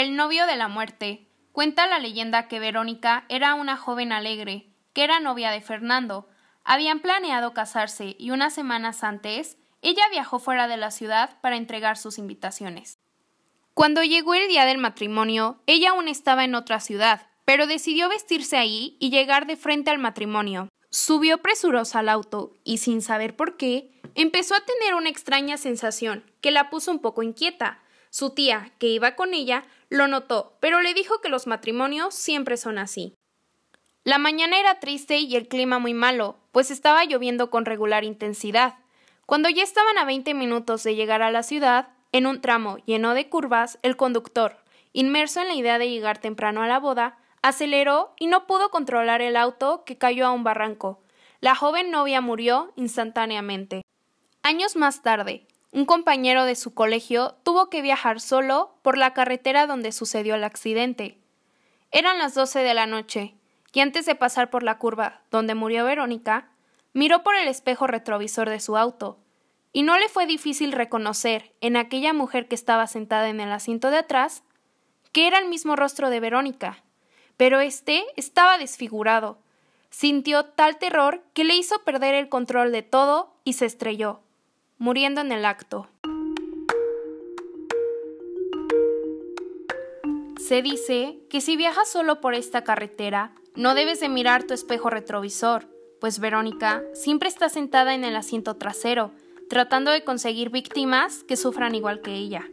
El novio de la muerte. Cuenta la leyenda que Verónica era una joven alegre, que era novia de Fernando. Habían planeado casarse y unas semanas antes ella viajó fuera de la ciudad para entregar sus invitaciones. Cuando llegó el día del matrimonio, ella aún estaba en otra ciudad, pero decidió vestirse ahí y llegar de frente al matrimonio. Subió presurosa al auto y, sin saber por qué, empezó a tener una extraña sensación que la puso un poco inquieta. Su tía, que iba con ella, lo notó, pero le dijo que los matrimonios siempre son así. La mañana era triste y el clima muy malo, pues estaba lloviendo con regular intensidad. Cuando ya estaban a veinte minutos de llegar a la ciudad, en un tramo lleno de curvas, el conductor, inmerso en la idea de llegar temprano a la boda, aceleró y no pudo controlar el auto que cayó a un barranco. La joven novia murió instantáneamente. Años más tarde, un compañero de su colegio tuvo que viajar solo por la carretera donde sucedió el accidente. Eran las doce de la noche, y antes de pasar por la curva donde murió Verónica, miró por el espejo retrovisor de su auto, y no le fue difícil reconocer en aquella mujer que estaba sentada en el asiento de atrás que era el mismo rostro de Verónica, pero éste estaba desfigurado. Sintió tal terror que le hizo perder el control de todo y se estrelló muriendo en el acto. Se dice que si viajas solo por esta carretera, no debes de mirar tu espejo retrovisor, pues Verónica siempre está sentada en el asiento trasero, tratando de conseguir víctimas que sufran igual que ella.